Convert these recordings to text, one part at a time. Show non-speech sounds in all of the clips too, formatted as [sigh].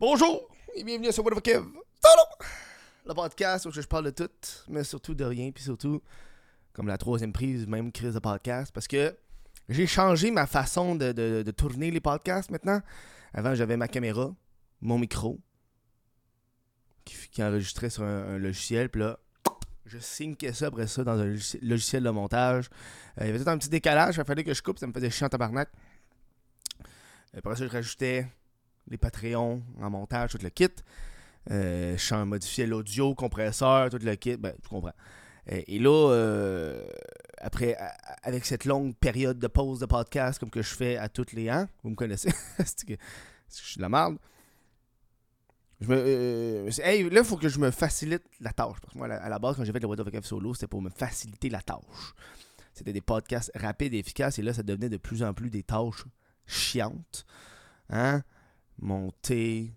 Bonjour et bienvenue ce What the Kev. Le podcast où je parle de tout, mais surtout de rien, puis surtout, comme la troisième prise, même crise de podcast, parce que j'ai changé ma façon de, tourner les podcasts maintenant. Avant, j'avais ma caméra, mon micro, qui, enregistrait sur un, logiciel, puis là, je syncais ça après ça dans un logiciel- de montage. Euh, il y avait tout un petit décalage, il fallait que je coupe, ça me faisait chiant en tabarnak. Après ça, je rajoutais les Patreons en montage, tout le kit. Euh, je modifiais l'audio, compresseur, tout le kit. Ben, tu comprends. Euh, et là, euh, après, avec cette longue période de pause de podcast, comme que je fais à toutes les ans, vous me connaissez, [laughs] c'est que, que je suis de la merde. Je me, euh, je hey, là, il faut que je me facilite la tâche. Parce que moi, à la, base, quand j'ai fait le What the Fuck solo, c'était pour me faciliter la tâche. C'était des podcasts rapides et efficaces. Et là, ça devenait de plus en plus des tâches chiantes. Hein? Monter.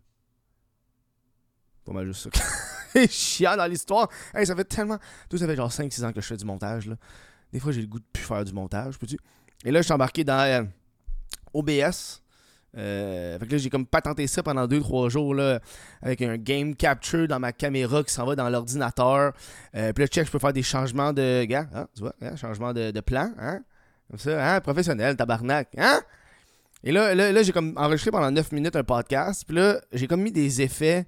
Pas mal juste ça. [laughs] Chiant dans l'histoire. Hey, ça fait tellement. Tout ça fait genre 5-6 ans que je fais du montage. Là. Des fois, j'ai le goût de plus faire du montage. Peux-tu? Et là, je suis embarqué dans euh, OBS. Euh, fait que là, j'ai comme patenté ça pendant 2-3 jours là, avec un game capture dans ma caméra qui s'en va dans l'ordinateur. Euh, puis là, check, je peux faire des changements de. Gars, hein, tu vois, hein, changement de, de plan. Hein? Comme ça, hein, professionnel, tabarnak. Hein? Et là, là, là, j'ai comme enregistré pendant 9 minutes un podcast. Puis là, j'ai comme mis des effets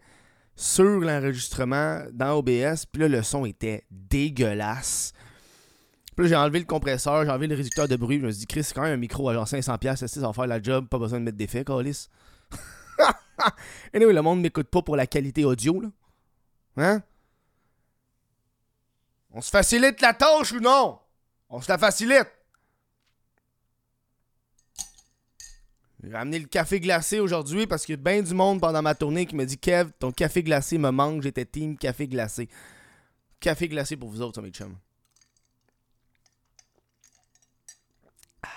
sur l'enregistrement dans OBS. Puis là, le son était dégueulasse. Puis là, j'ai enlevé le compresseur, j'ai enlevé le réducteur de bruit. Je me suis dit, Chris, c'est quand même un micro à genre 500$. Ça va faire la job, pas besoin de mettre d'effets, Calis. [laughs] Et anyway, le monde m'écoute pas pour la qualité audio, là. Hein? On se facilite la tâche ou non? On se la facilite. J'ai ramené le café glacé aujourd'hui parce qu'il y a bien du monde pendant ma tournée qui me dit Kev, ton café glacé me manque, j'étais team café glacé. Café glacé pour vous autres, mes chums. Ah.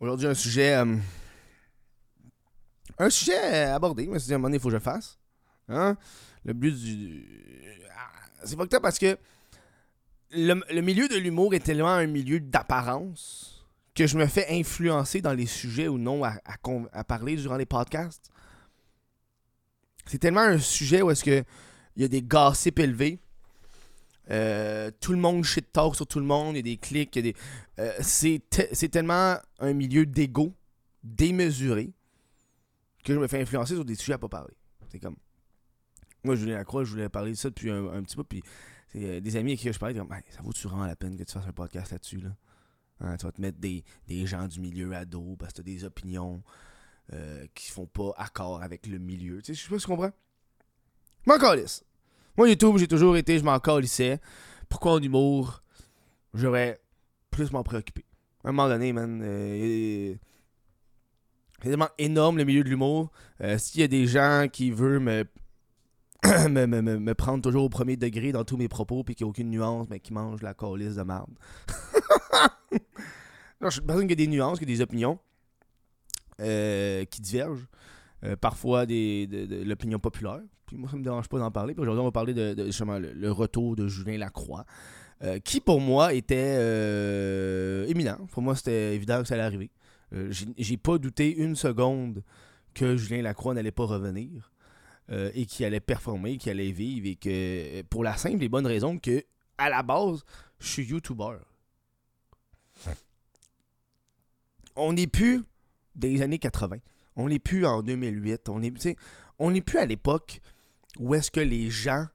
Aujourd'hui, un sujet. euh, un sujet abordé. Je me suis dit, à un moment donné, il faut que je fasse. Hein? Le but du. Ah, C'est pas que parce que le, le milieu de l'humour est tellement un milieu d'apparence que je me fais influencer dans les sujets ou non à, parler durant les podcasts. C'est tellement un sujet où est-ce que il y a des gossips élevés. Euh, tout le monde shit talk sur tout le monde, il y a des clics, des. euh, c'est, te- c'est tellement un milieu d'ego démesuré que je me fais influencer sur des sujets à pas parler. C'est comme. Moi, Julien Lacroix, je voulais parler de ça depuis un, petit peu, puis euh, des amis avec qui je parlais, Hey, ça vaut-tu vraiment la peine que tu fasses un podcast là-dessus, là? Hein, tu vas te mettre des, des gens du milieu à dos parce que tu as des opinions euh, qui font pas accord avec le milieu. Tu sais, je sais pas si tu comprends. Je m'en calisse. Moi, YouTube, j'ai toujours été, je m'en calissais. Pourquoi en humour, j'aurais plus m'en préoccuper. À un moment donné, man, euh, c'est tellement énorme le milieu de l'humour. Euh, S'il y a des gens qui veulent me, [coughs] me, me, me- prendre toujours au premier degré dans tous mes propos puis qu'il n'y a aucune nuance, mais qui mangent la calisse de merde. [laughs] je suis une personne qui a des nuances, qui a des opinions euh, qui divergent. Euh, parfois des, de, l'opinion populaire. Puis moi, ça me dérange pas d'en parler. Puis aujourd'hui, on va parler de, justement le, retour de Julien Lacroix. euh, qui pour moi était éminent. Pour moi, c'était évident que ça allait arriver. J'ai pas douté une seconde que Julien Lacroix n'allait pas revenir euh, et qu'il allait performer, qu'il allait vivre et que euh, pour la simple et bonne raison que à la base, je suis YouTuber. On n'est plus des années 80. On n'est plus en 2008. On n'est on plus à l'époque où est-ce que les gens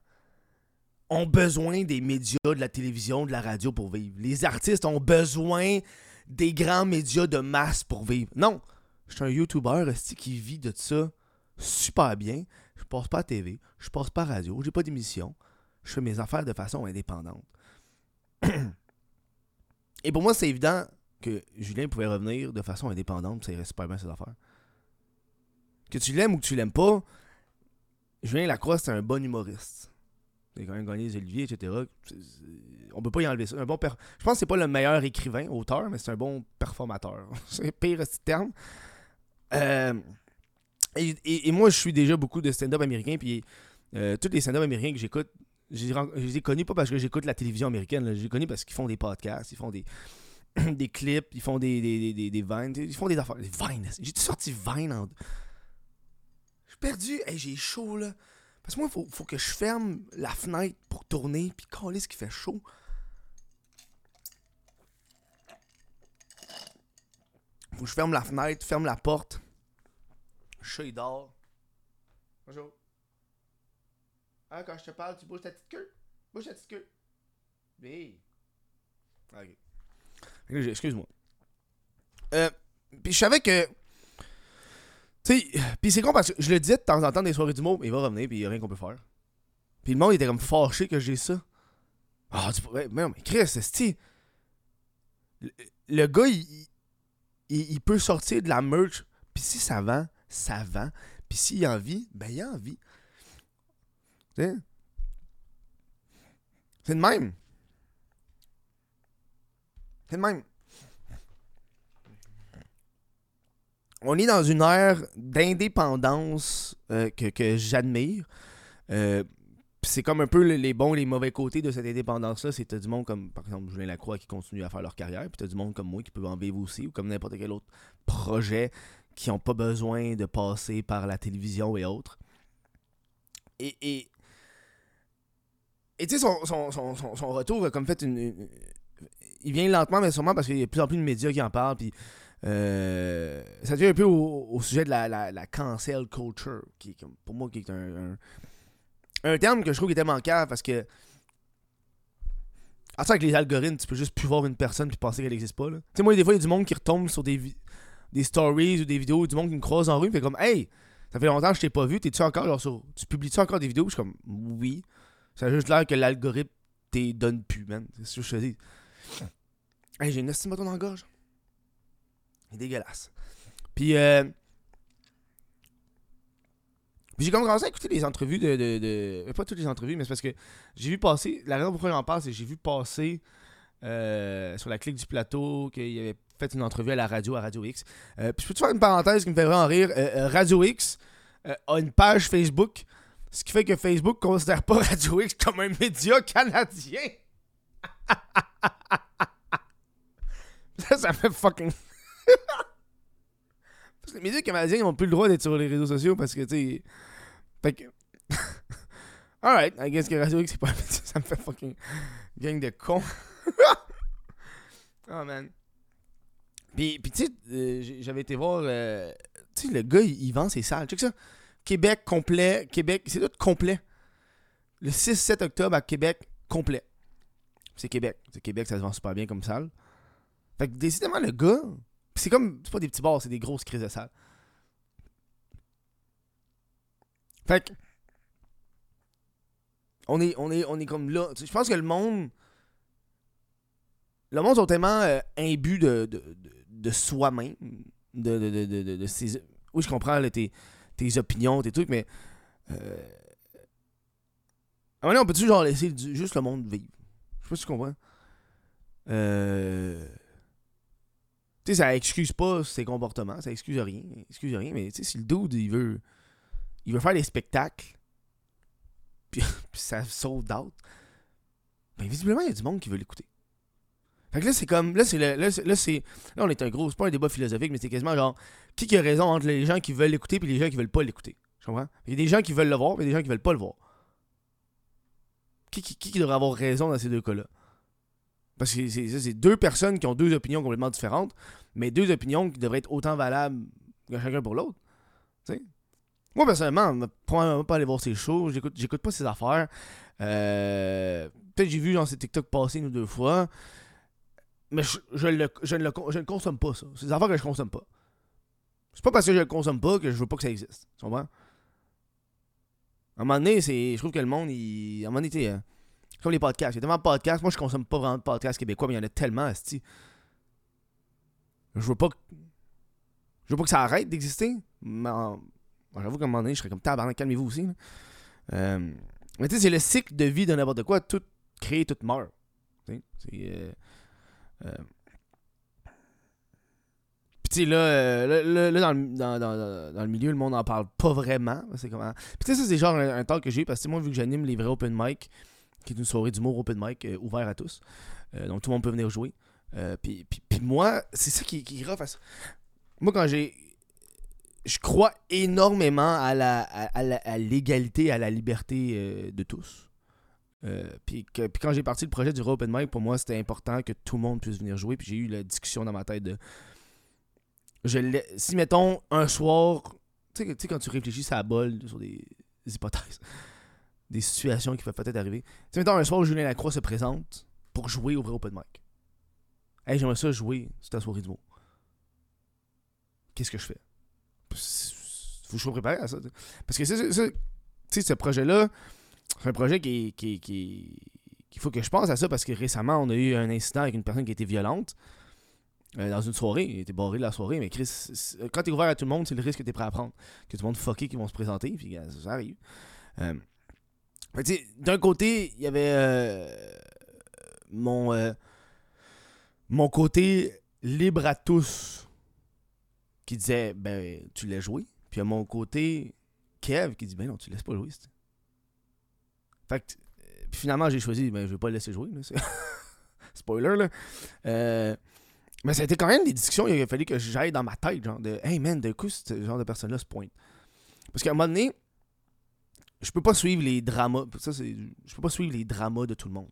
ont besoin des médias, de la télévision, de la radio pour vivre. Les artistes ont besoin des grands médias de masse pour vivre. Non, je suis un YouTuber qui vit de ça super bien. Je passe pas à TV, je passe pas à radio, j'ai pas d'émission. Je fais mes affaires de façon indépendante. [clears throat] Et pour moi, c'est évident que Julien pouvait revenir de façon indépendante, ça irait super bien ses affaires. Que tu l'aimes ou que tu l'aimes pas, Julien Lacroix, c'est un bon humoriste. Il a quand même gagné les Olivier, etc. On peut pas y enlever ça. Un bon Je pense que c'est pas le meilleur écrivain, auteur, mais c'est un bon performateur. [laughs] c'est pire ce terme. Euh, et, moi, je suis déjà beaucoup de stand-up américain, puis euh, tous les stand-up américains que j'écoute, je les ai connus pas parce que j'écoute la télévision américaine, je les ai connus parce qu'ils font des podcasts, ils font des. [clears throat] des clips, ils font des, des, des, des, vines, ils font des affaires. Des vines. J'ai sorti vine en. Je suis perdu. Hey, j'ai chaud là. Parce que moi, il faut, faut que je ferme la fenêtre pour tourner, puis coller ce qui fait chaud. Faut que je ferme la fenêtre, ferme la porte. Chat, il. Bonjour. Ah, quand je te parle, tu bouges ta petite queue? Bouge ta petite queue. Oui. Ok. Excuse-moi. Euh, puis je savais que. Tu sais, puis c'est con parce que je le disais de temps en temps des soirées du mot, il va revenir, puis il n'y a rien qu'on peut faire. Puis le monde était comme fâché que j'ai ça. Ah, tu mais, mais, mais Chris, c'est le, le gars, il, il, il, peut sortir de la merch, puis si ça vend, ça vend. Puis s'il a envie, ben il a envie. C'est de même. C'est de même. On est dans une ère d'indépendance euh, que, que j'admire. Euh, c'est comme un peu les bons et les mauvais côtés de cette indépendance-là. C'est du monde comme, par exemple, Julien Lacroix qui continue à faire leur carrière, puis t'as du monde comme moi qui peut en vivre aussi, ou comme n'importe quel autre projet qui n'ont pas besoin de passer par la télévision et autres. Et, et, tu sais, son, son, son, retour a comme fait une, Il vient lentement, mais sûrement parce qu'il y a de plus en plus de médias qui en parlent, puis euh, ça devient un peu au, sujet de la, la, cancel culture, qui est pour moi, qui est un, un, terme que je trouve qui tellement cave parce que. À ça, avec les algorithmes, tu peux juste plus voir une personne puis penser qu'elle n'existe pas. Tu sais, moi, des fois, il y a du monde qui retombe sur des, des stories ou des vidéos, du monde qui me croise en rue, fait comme, hey, ça fait longtemps que je t'ai pas vu, t'es-tu encore genre sur. Tu publies-tu encore des vidéos? Je suis comme, oui. Ça a juste l'air que l'algorithme t'es donne plus, man. C'est ce que je te dis. Hey, j'ai une estime dans la gorge. C'est dégueulasse. Puis, euh. J'ai commencé à écouter les entrevues de, de, de, Pas toutes les entrevues, mais c'est parce que j'ai vu passer. La raison pourquoi j'en parle, c'est que j'ai vu passer euh, sur la clique du plateau qu'il y avait une entrevue à la radio, à Radio X. Euh, puis je peux te faire une parenthèse qui me fait vraiment rire. Euh, radio X a une page Facebook, ce qui fait que Facebook considère pas [laughs] Radio X comme un média canadien. [laughs] ça, ça fait fucking. [laughs] parce que les médias canadiens n'ont plus le droit d'être sur les réseaux sociaux parce que, tu sais. Fait que. Alright, I guess que Radio X, c'est pas. Ça me fait fucking. Gang de cons. oh man. Puis, puis tu sais, euh, j'avais été voir. Euh, tu sais, le gars, il, vend ses salles. Check ça. Québec complet. Québec, c'est tout complet. Le 6-7 octobre à Québec, complet. C'est Québec. C'est Québec, ça se vend super bien comme salle. Fait que décidément, le gars. c'est comme. C'est pas des petits bars, c'est des grosses crises de salles. Fait que. On est, on est, on est comme là. Je pense que le monde. Le monde sont tellement euh, imbus de, de, de soi-même. De, de, de, de, ses... Oui, je comprends tes, tes opinions, tes trucs, mais. Euh... À un moment on peut-tu genre laisser juste le monde vivre? Je sais pas si tu comprends. Euh. Tu sais, ça excuse pas ses comportements, ça excuse rien, excuse rien, mais tu sais, si le dude, il veut il veut faire des spectacles, [laughs] puis, ça sold out, ben visiblement, il y a du monde qui veut l'écouter. Fait que là, c'est comme. Là, c'est. Là, là, on est un gros. C'est pas un débat philosophique, mais c'est quasiment genre. Qui, a raison entre les gens qui veulent l'écouter et les gens qui veulent pas l'écouter? Je comprends? Il y a des gens qui veulent le voir, mais des gens qui veulent pas le voir. Qui, qui, devrait avoir raison dans ces deux cas-là? Parce que c'est deux personnes qui ont deux opinions complètement différentes, mais deux opinions qui devraient être autant valables que chacun pour l'autre. Tu sais? Moi, personnellement, probablement pas aller voir ses shows. J'écoute, j'écoute pas ses affaires. Euh, peut-être j'ai vu dans ses TikTok passer une ou deux fois. Mais je, ne consomme pas, ça. C'est des affaires que je consomme pas. C'est pas parce que je le consomme pas que je veux pas que ça existe. Tu comprends? À un moment donné, c'est, je trouve que le monde, il, à un moment donné, euh, comme les podcasts. Il y a tellement de podcasts. Moi, je consomme pas vraiment de podcasts québécois, mais il y en a tellement, asti. Je veux pas que. Je veux pas que ça arrête d'exister. Mais J'avoue qu'à un moment donné, je serais comme tabarnak, calmez-vous aussi. Euh, mais tu sais, c'est le cycle de vie de n'importe quoi. Tout crée, tout meurt. C'est. Euh... Puis tu sais, là, euh, dans, le, dans, dans, dans, le milieu, le monde n'en parle pas vraiment. C'est comment... Puis tu sais, ça, c'est genre un, un talk que j'ai parce que moi, vu que j'anime les vrais open mic, qui est une soirée d'humour open mic ouvert à tous, donc tout le monde peut venir jouer. Euh, puis, moi, c'est ça qui, qui rough à ça. Moi, quand j'ai. Je crois énormément à la à, la- à l'égalité, à la liberté euh, de tous. Euh, puis, quand j'ai parti le projet du Open Mic, pour moi, c'était important que tout le monde puisse venir jouer. Puis j'ai eu la discussion dans ma tête de. Je si, mettons, un soir. Tu sais, quand tu réfléchis la bol sur des, hypothèses, [laughs] des situations qui peuvent peut-être arriver. Tu sais, mettons, un soir où Julien Lacroix se présente pour jouer au vrai Open Mic. Hey, j'aimerais ça jouer sur ta soirée du mot. Qu'est-ce que je fais? Faut que je sois préparé à ça. Parce que c'est- tu sais, ce projet-là, c'est un projet qui, qui, qui, faut que je pense à ça parce que récemment, on a eu un incident avec une personne qui était violente euh, dans une soirée. Il était barré de la soirée, mais Chris, quand t'es ouvert à tout le monde, c'est le risque que t'es prêt à prendre. Que tout le monde fucké qui vont se présenter, puis ça arrive. Euh, D'un côté, il y avait euh, mon, mon côté libre à tous qui disait ben tu l'as joué. Puis a mon côté Kev qui dit ben non, tu laisses pas jouer. Fait que euh, finalement j'ai choisi ben je vais pas le laisser jouer. là, [laughs] Spoiler là. Euh, mais ça a été quand même des discussions, il a fallu que j'aille dans ma tête, genre de Hey man, de coup, ce genre de personne-là se pointe. Parce qu'à un moment donné, je peux pas suivre les dramas. Ça, c'est. Je peux pas suivre les dramas de tout le monde.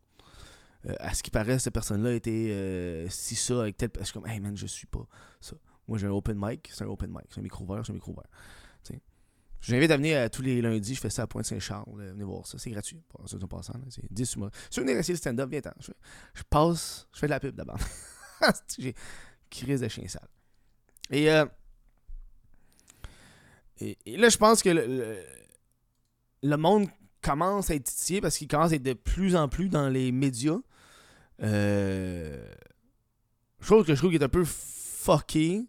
Euh, à ce qui paraît, cette personne-là était euh, si ça avec tel. Je suis comme, hey man, je suis pas ça. Moi, j'ai un open mic, c'est un open mic. C'est un micro ouvert, c'est un micro ouvert. Tu sais. Je vous invite à venir euh, tous les lundis, je fais ça à Pointe-Saint-Charles. euh, venez voir ça, c'est gratuit. Ça, en passant, c'est 10 mois. Si vous venez essayer le stand-up, viens ten Je, passe, je fais de la pub d'abord. [laughs] j'ai crise de chien sale. Et, euh, là, je pense que le, monde commence à être titillé parce qu'il commence à être de plus en plus dans les médias. Chose que je trouve qui est un peu fucké.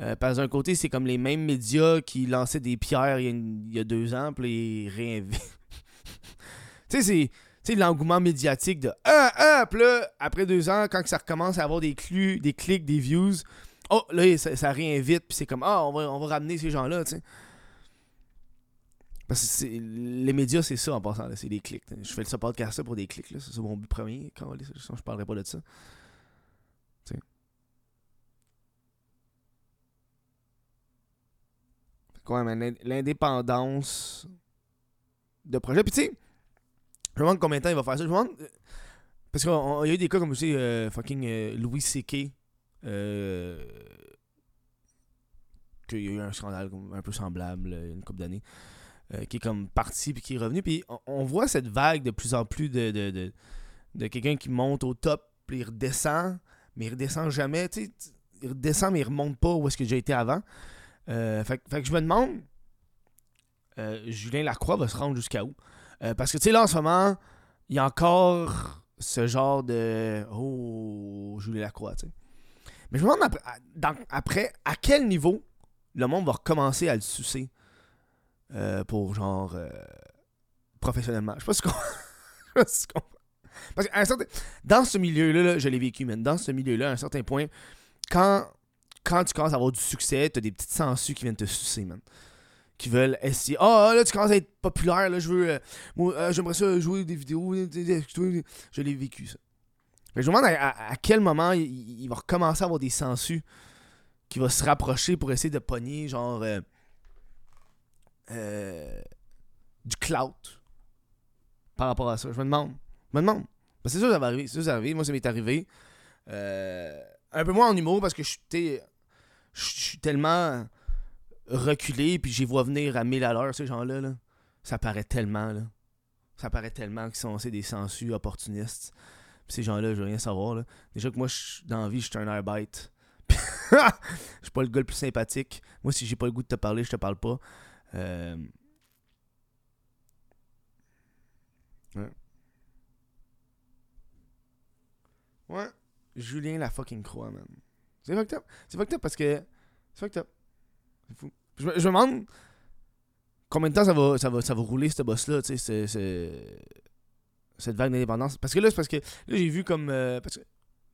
Euh, parce d'un côté, c'est comme les mêmes médias qui lançaient des pierres il y a, deux ans, puis les réinvitent. [laughs] tu sais, c'est tu l'engouement médiatique de ah, ah, là, après deux ans, quand ça recommence à avoir des, des clics, des views, oh, là, ça, réinvite, puis c'est comme ah, on va, on va ramener ces gens-là, tu sais. Parce que les médias, c'est ça en passant, c'est des clics. Je fais ce podcast pour des clics, là, c'est mon but premier. Quand je parlerai pas de ça. Tu sais. Mais l'in- l'indépendance de projet. Puis tu sais, je me demande combien de temps il va faire ça. Je me demande. euh, Parce qu'il y a eu des cas comme aussi euh, fucking euh, Louis C.K. Euh, qu'il y a eu un scandale un peu semblable euh, une couple d'années. qui est comme parti puis qui est revenu. Puis on, on voit cette vague de plus en plus de, de, de, de quelqu'un qui monte au top, puis il redescend, mais il redescend jamais. Tu sais, il redescend, mais il remonte pas où est-ce que j'ai été avant. Euh, fait, que- que je me demande, euh, Julien Lacroix va se rendre jusqu'à où? Euh, parce que tu sais, là en ce moment, il y a encore ce genre de Oh, Julien Lacroix, tu sais. Mais je me demande après à, quel niveau le monde va recommencer à le sucer pour genre professionnellement? Je sais pas si. [laughs] Je sais pas. Parce un certain... Dans ce milieu-là, là, je l'ai vécu, man. Dans ce milieu-là, à un certain point, quand, quand tu commences à avoir du succès, t'as des petites sangsues qui viennent te sucer, man. Qui veulent essayer. Ah, là, tu commences à être populaire, là, je veux. euh, moi, euh, j'aimerais ça jouer des vidéos. Je l'ai vécu, ça. Mais je me demande à, quel moment il, va recommencer à avoir des sangsues qui va se rapprocher pour essayer de pogner, genre. euh, euh, du clout par rapport à ça. Je me demande. Je me demande. C'est sûr que ça va arriver. C'est ça va arriver. Moi, ça m'est arrivé. Un peu moins en humour parce que je suis je suis tellement reculé puis j'y vois venir à 1000 à l'heure, ces gens-là. Là. Ça paraît tellement. Là. Ça paraît tellement qu'ils sont des sensus opportunistes. Puis ces gens-là, je veux rien savoir. Là. Déjà que moi, je- dans la vie, je suis un airbite. [laughs] Je suis pas le gars le plus sympathique. Moi, si j'ai pas le goût de te parler, je te parle pas. Euh, Ouais. Ouais. Julien la fucking croix, man. C'est fucked up. C'est fucked up parce que. C'est fucked up. C'est fou. Je me, demande combien de temps ça va, ça va, ça va rouler, ce boss-là, tu sais, cette vague d'indépendance. Parce que là, c'est parce que là, j'ai vu comme. euh, parce que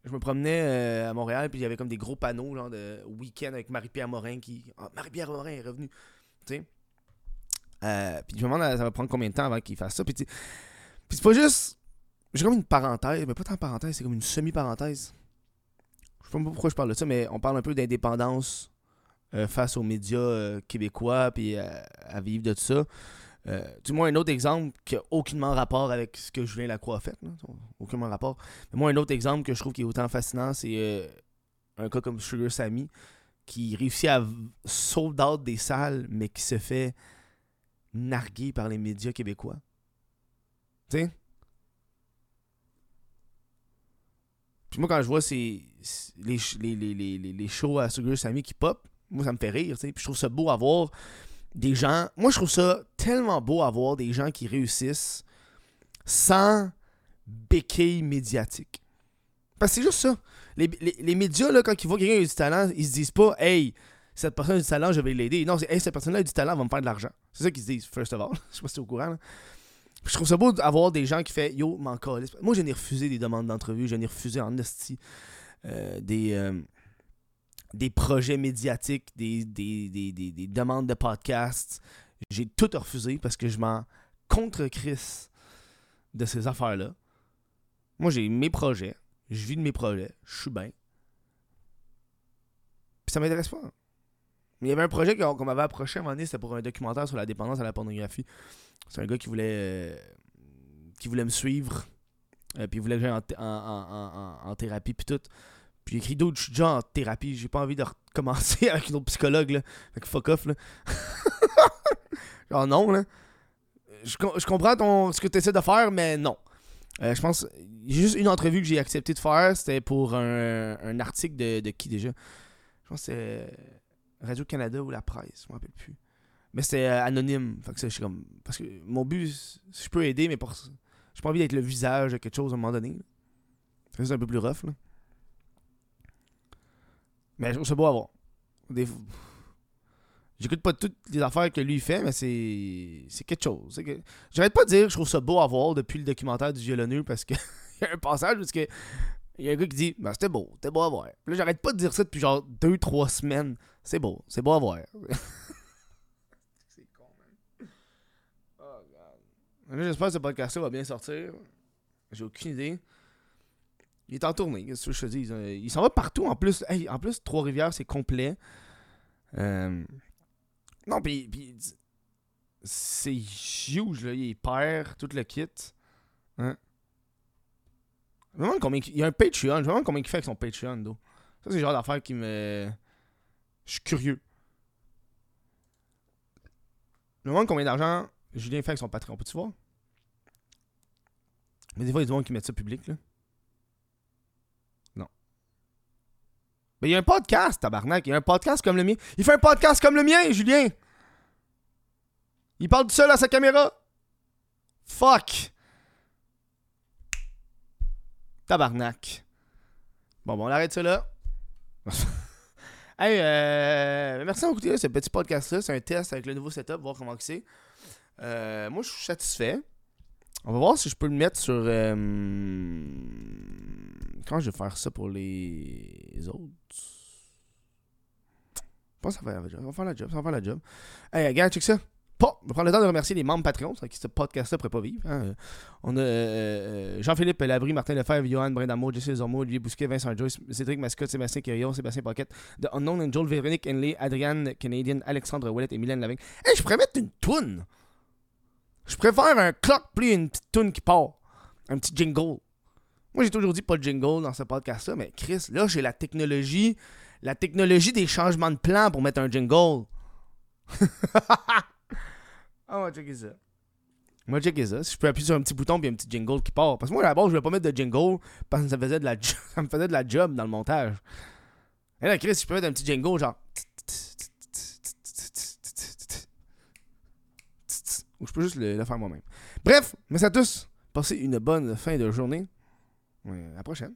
je me promenais euh, à Montréal, puis il y avait comme des gros panneaux, genre de week-end avec Marie-Pierre Morin qui. Ah, Marie-Pierre Morin est revenue. Tu sais. Euh, puis je me demande, ça va prendre combien de temps avant qu'il fasse ça. Puis, puis c'est pas juste. J'ai comme une parenthèse, mais pas tant parenthèse, c'est comme une semi-parenthèse. Je sais pas pourquoi je parle de ça, mais on parle un peu d'indépendance euh, face aux médias euh, québécois, puis à vivre de ça. du moins, un autre exemple qui n'a aucunement rapport avec ce que Julien Lacroix a fait. aucunement rapport. Mais moi, un autre exemple que je trouve qui est autant fascinant, c'est un cas comme Sugar Sammy, qui réussit à sold des salles, mais qui se fait narguer par les médias québécois. Tu sais? Puis moi, quand je vois ces, les, les, les, shows à Sugar Sammy qui pop, moi, ça me fait rire. Puis je trouve ça beau à des gens. Moi, je trouve ça tellement beau à des gens qui réussissent sans béquille médiatique. Parce que c'est juste ça. Les, médias, là, quand ils voient quelqu'un qui a du talent, ils se disent pas Hey, cette personne a du talent, je vais l'aider. Non, c'est Hey, cette personne-là a du talent, elle va me faire de l'argent. C'est ça qu'ils se disent, first of all. [laughs] je sais pas si tu es au courant. Je trouve ça beau d'avoir des gens qui font Yo, m'en Moi, je n'ai refusé des demandes d'entrevue, je n'ai refusé en hostie euh, des, euh, des projets médiatiques, des, des, demandes de podcasts. J'ai tout refusé parce que je m'en contre-crisse de ces affaires-là. Moi, j'ai mes projets, je vis de mes projets, je suis bien. Puis ça m'intéresse pas. Il y avait un projet qu'on m'avait approché à un moment donné, c'était pour un documentaire sur la dépendance à la pornographie. C'est un gars qui voulait euh, qui voulait me suivre. Euh, puis il voulait que j'aille en, thérapie puis tout. Puis j'ai écrit d'autres, je suis déjà en thérapie, j'ai pas envie de recommencer [laughs] avec une autre psychologue là. Fait que fuck off là. [laughs] Genre non là. Je, je comprends ce que tu essaies de faire, mais non. Euh, je pense. Juste une entrevue que j'ai accepté de faire. C'était pour un, un article de, de, qui déjà? Je pense que c'est Radio-Canada ou la presse. Je m'en rappelle plus. Mais c'était euh, anonyme. Fait que je suis comme. Parce que mon but, je peux aider, mais pour. J'ai pas envie d'être le visage de quelque chose à un moment donné. C'est un peu plus rough. Là. Mais je trouve ça beau à voir. J'écoute pas toutes les affaires que lui fait, mais c'est c'est quelque chose. Que... J'arrête pas de dire que je trouve ça beau à voir depuis le documentaire du violonneux parce qu'il [laughs] y a un passage où que il y a un gars qui dit ben, c'était beau, c'était beau à voir. là, j'arrête pas de dire ça depuis genre 2-3 semaines. C'est beau, c'est beau à voir. [laughs] c'est con, man. Oh, God. J'espère que ce podcast-là va bien sortir. J'ai aucune idée. Il est en tournée, qu'est-ce que je te dis? Il s'en va partout en plus. en plus, Trois-Rivières, c'est complet. Euh, non, puis, c'est huge, là. Il perd tout le kit. Hein? Je me demande combien. Il y a un Patreon. Je me demande combien il fait avec son Patreon, d'eau. Ça, c'est le genre d'affaire qui me. Je suis curieux. Je me demande combien d'argent Julien fait avec son Patreon. Peux-tu voir? Mais des fois, il y a gens qui mettent ça public, là. Mais il y a un podcast, tabarnak. Il y a un podcast comme le mien. Il fait un podcast comme le mien, Julien. Il parle tout seul à sa caméra. Fuck. Tabarnak. Bon, bon, on arrête ça là. [laughs] hey, euh, merci d'avoir écouté ce petit podcast-là. C'est un test avec le nouveau setup, voir comment c'est. Euh, moi, je suis satisfait. On va voir si je peux le mettre sur. Euh, quand je vais faire ça pour les autres? Je pense que ça va, faire la job. Ça va faire la job. Hey, regarde, check ça. Pas, je vais prendre le temps de remercier les membres Patreon, sans qui ce podcast-là ne pourrait pas vivre. Hein. On a euh, euh, Jean-Philippe Labrie, Martin Lefebvre, Johan Brindamo, Jesse Zormo, Olivier Bousquet, Vincent Joyce, Cédric Mascotte, Sébastien Quirion, Sébastien Pocket, The Unknown Angel, Véronique Henley, Adrian Canadian, Alexandre Ouellet et Mylène Lavigne. Hey, je pourrais mettre une toune. Je préfère un clock plus une petite toune qui part. Un petit jingle. Moi, j'ai toujours dit pas de jingle dans ce podcast-là, mais Chris, là, j'ai la technologie, la technologie des changements de plan pour mettre un jingle. [laughs] Ah, on va checker ça. On va checker ça. Si je peux appuyer sur un petit bouton puis un petit jingle qui part. Parce que moi, à la base, je voulais pas mettre de jingle parce que ça, faisait de la [laughs] ça me faisait de la job dans le montage. Et là, Chris, je peux mettre un petit jingle genre. Ou je peux juste le, faire moi-même. Bref, merci à tous. Passez une bonne fin de journée. à la prochaine.